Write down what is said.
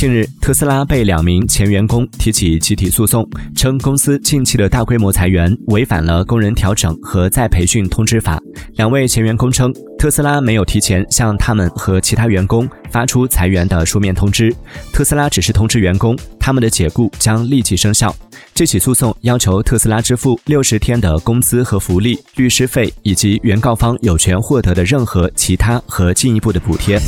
近日特斯拉被两名前员工提起集体诉讼称公司近期的大规模裁员违反了工人调整和再培训通知法。两位前员工称特斯拉没有提前向他们和其他员工发出裁员的书面通知。特斯拉只是通知员工他们的解雇将立即生效。这起诉讼要求特斯拉支付六十天的工资和福利律师费以及原告方有权获得的任何其他和进一步的补贴。